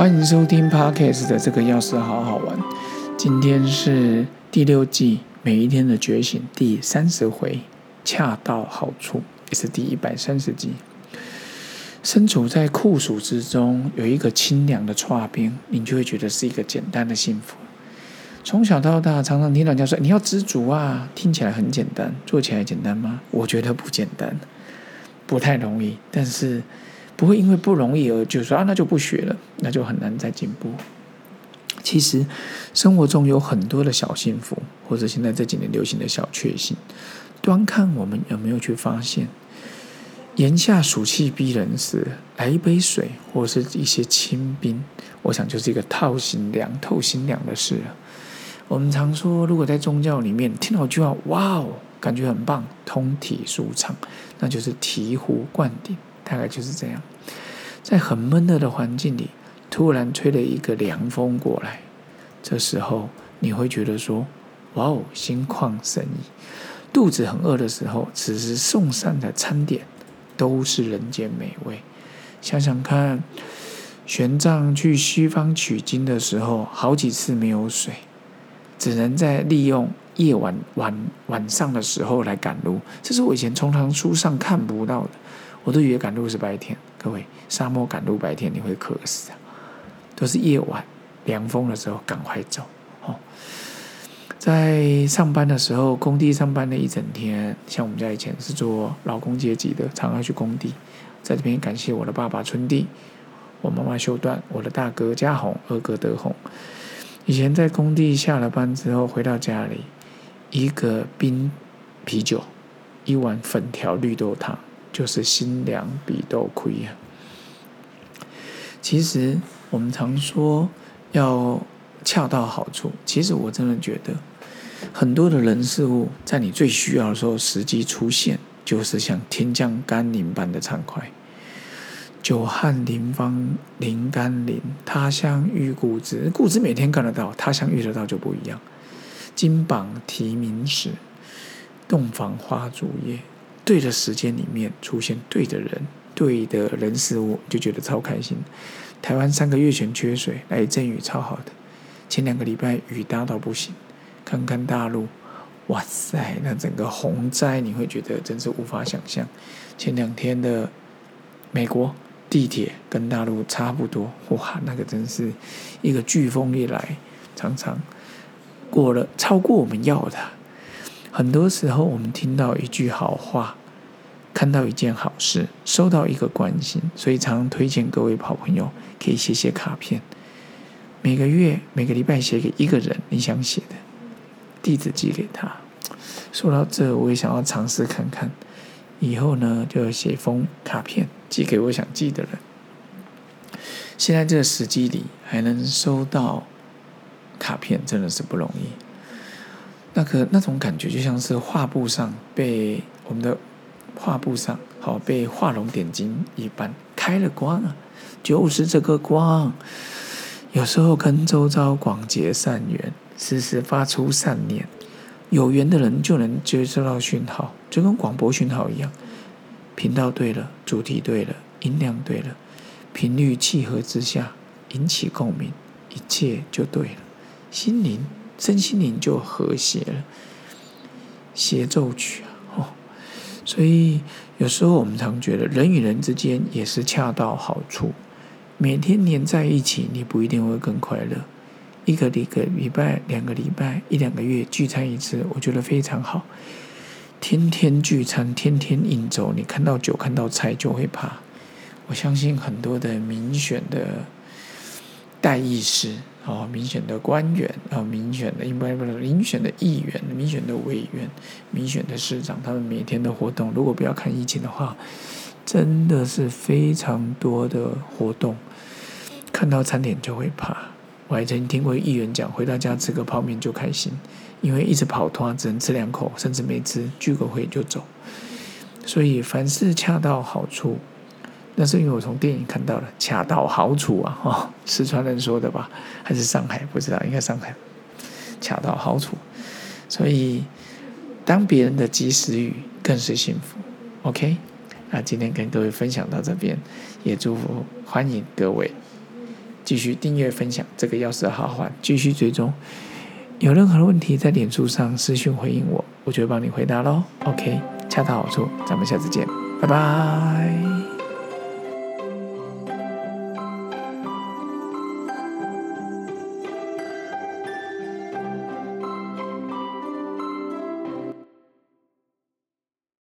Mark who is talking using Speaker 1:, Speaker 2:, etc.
Speaker 1: 欢迎收听 Podcast 的这个钥匙好好玩。今天是第六季每一天的觉醒第三十回，恰到好处，也是第一百三十集。身处在酷暑之中，有一个清凉的搓冰，你就会觉得是一个简单的幸福。从小到大，常常听人家说你要知足啊，听起来很简单，做起来简单吗？我觉得不简单，不太容易。但是不会因为不容易而就说啊，那就不学了，那就很难再进步。其实生活中有很多的小幸福，或者现在这几年流行的小确幸，端看我们有没有去发现。炎夏暑气逼人时，来一杯水或是一些清冰，我想就是一个透心凉、透心凉的事了。我们常说，如果在宗教里面听到一句话，哇哦，感觉很棒，通体舒畅，那就是醍醐灌顶，大概就是这样。在很闷热的环境里，突然吹了一个凉风过来，这时候你会觉得说，哇哦，心旷神怡。肚子很饿的时候，此时送上的餐点。都是人间美味。想想看，玄奘去西方取经的时候，好几次没有水，只能在利用夜晚晚晚上的时候来赶路。这是我以前从唐书上看不到的。我都以为赶路是白天。各位，沙漠赶路白天你会渴死啊！都是夜晚凉风的时候赶快走。哦，在上班的时候，工地上班了一整天。像我们家以前是做劳工阶级的，常常去工地。在这边感谢我的爸爸春弟，我妈妈秀段，我的大哥嘉宏，二哥德宏。以前在工地下了班之后回到家里，一个冰啤酒，一碗粉条绿豆汤，就是心凉比豆亏呀。其实我们常说要恰到好处，其实我真的觉得。很多的人事物，在你最需要的时候，时机出现，就是像天降甘霖般的畅快。久旱临方临甘霖，他乡遇故知。故知每天看得到，他乡遇得到就不一样。金榜题名时，洞房花烛夜。对的时间里面出现对的人，对的人事物，就觉得超开心。台湾三个月前缺水，来一阵雨超好的。前两个礼拜雨大到不行。看看大陆，哇塞，那整个洪灾你会觉得真是无法想象。前两天的美国地铁跟大陆差不多，哇，那个真是一个飓风一来，常常过了超过我们要的。很多时候我们听到一句好话，看到一件好事，收到一个关心，所以常推荐各位好朋友可以写写卡片，每个月每个礼拜写给一个人你想写的。地址寄给他。说到这，我也想要尝试看看，以后呢就写封卡片寄给我想寄的人。现在这个时机里还能收到卡片，真的是不容易。那个那种感觉就像是画布上被我们的画布上好被画龙点睛一般，开了光啊，就是这个光。有时候跟周遭广结善缘。时时发出善念，有缘的人就能接收到讯号，就跟广播讯号一样。频道对了，主题对了，音量对了，频率契合之下，引起共鸣，一切就对了。心灵、身心灵就和谐了。协奏曲啊，哦，所以有时候我们常觉得人与人之间也是恰到好处。每天黏在一起，你不一定会更快乐。一个一个礼拜、两个礼拜、一两个月聚餐一次，我觉得非常好。天天聚餐，天天应酬，你看到酒、看到菜就会怕。我相信很多的民选的代议士哦，民选的官员啊，民选的应该不民选的议员、民选的委员、民选的市长，他们每天的活动，如果不要看疫情的话，真的是非常多的活动，看到餐点就会怕。我还曾经听过议员讲，回到家吃个泡面就开心，因为一直跑团只能吃两口，甚至没吃，聚个会就走。所以凡事恰到好处，那是因为我从电影看到了“恰到好处”啊，哦，四川人说的吧，还是上海？不知道，应该上海。恰到好处，所以当别人的及时雨更是幸福。OK，那今天跟各位分享到这边，也祝福欢迎各位。继续订阅分享这个钥匙的好坏，继续追踪。有任何问题在脸书上私讯回应我，我就会帮你回答喽。OK，恰到好处，咱们下次见，拜拜。